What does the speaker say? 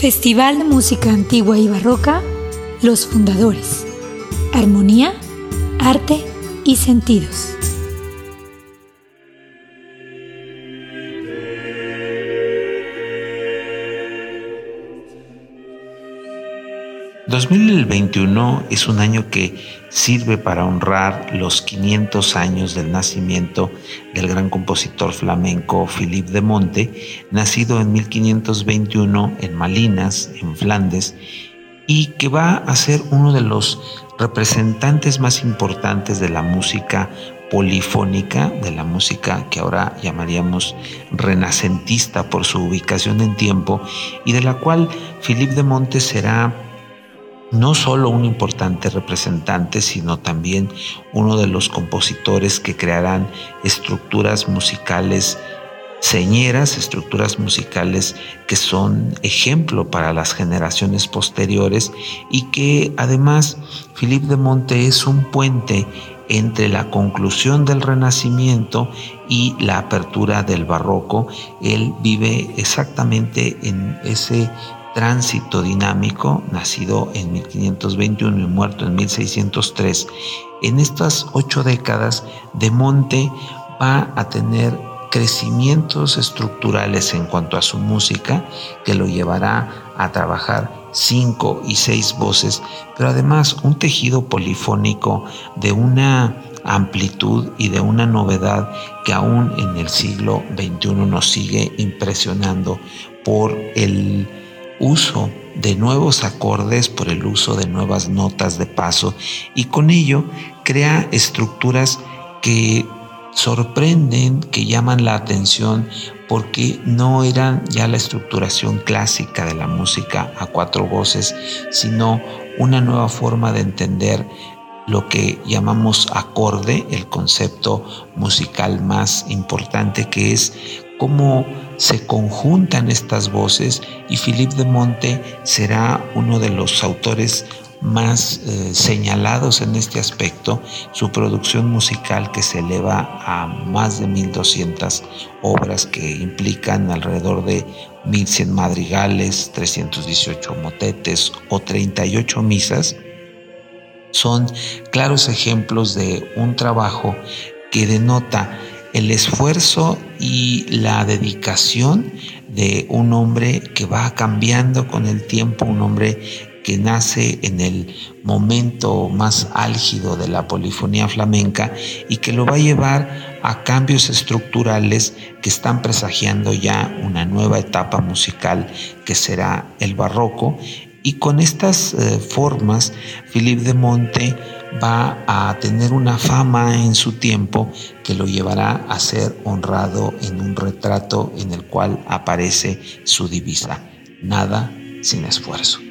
Festival de Música Antigua y Barroca, Los Fundadores. Armonía, Arte y Sentidos. 2021 es un año que sirve para honrar los 500 años del nacimiento del gran compositor flamenco Philippe de Monte, nacido en 1521 en Malinas, en Flandes, y que va a ser uno de los representantes más importantes de la música polifónica, de la música que ahora llamaríamos renacentista por su ubicación en tiempo, y de la cual Philippe de Monte será no solo un importante representante, sino también uno de los compositores que crearán estructuras musicales señeras, estructuras musicales que son ejemplo para las generaciones posteriores y que además Philippe de Monte es un puente entre la conclusión del Renacimiento y la apertura del Barroco. Él vive exactamente en ese tránsito dinámico, nacido en 1521 y muerto en 1603, en estas ocho décadas de Monte va a tener crecimientos estructurales en cuanto a su música que lo llevará a trabajar cinco y seis voces, pero además un tejido polifónico de una amplitud y de una novedad que aún en el siglo XXI nos sigue impresionando por el uso de nuevos acordes, por el uso de nuevas notas de paso y con ello crea estructuras que sorprenden, que llaman la atención porque no eran ya la estructuración clásica de la música a cuatro voces, sino una nueva forma de entender lo que llamamos acorde, el concepto musical más importante que es cómo se conjuntan estas voces y Philippe de Monte será uno de los autores más eh, señalados en este aspecto, su producción musical que se eleva a más de 1200 obras que implican alrededor de 1100 madrigales, 318 motetes o 38 misas, son claros ejemplos de un trabajo que denota el esfuerzo y la dedicación de un hombre que va cambiando con el tiempo, un hombre que nace en el momento más álgido de la polifonía flamenca y que lo va a llevar a cambios estructurales que están presagiando ya una nueva etapa musical que será el barroco. Y con estas eh, formas, Philippe de Monte va a tener una fama en su tiempo que lo llevará a ser honrado en un retrato en el cual aparece su divisa, nada sin esfuerzo.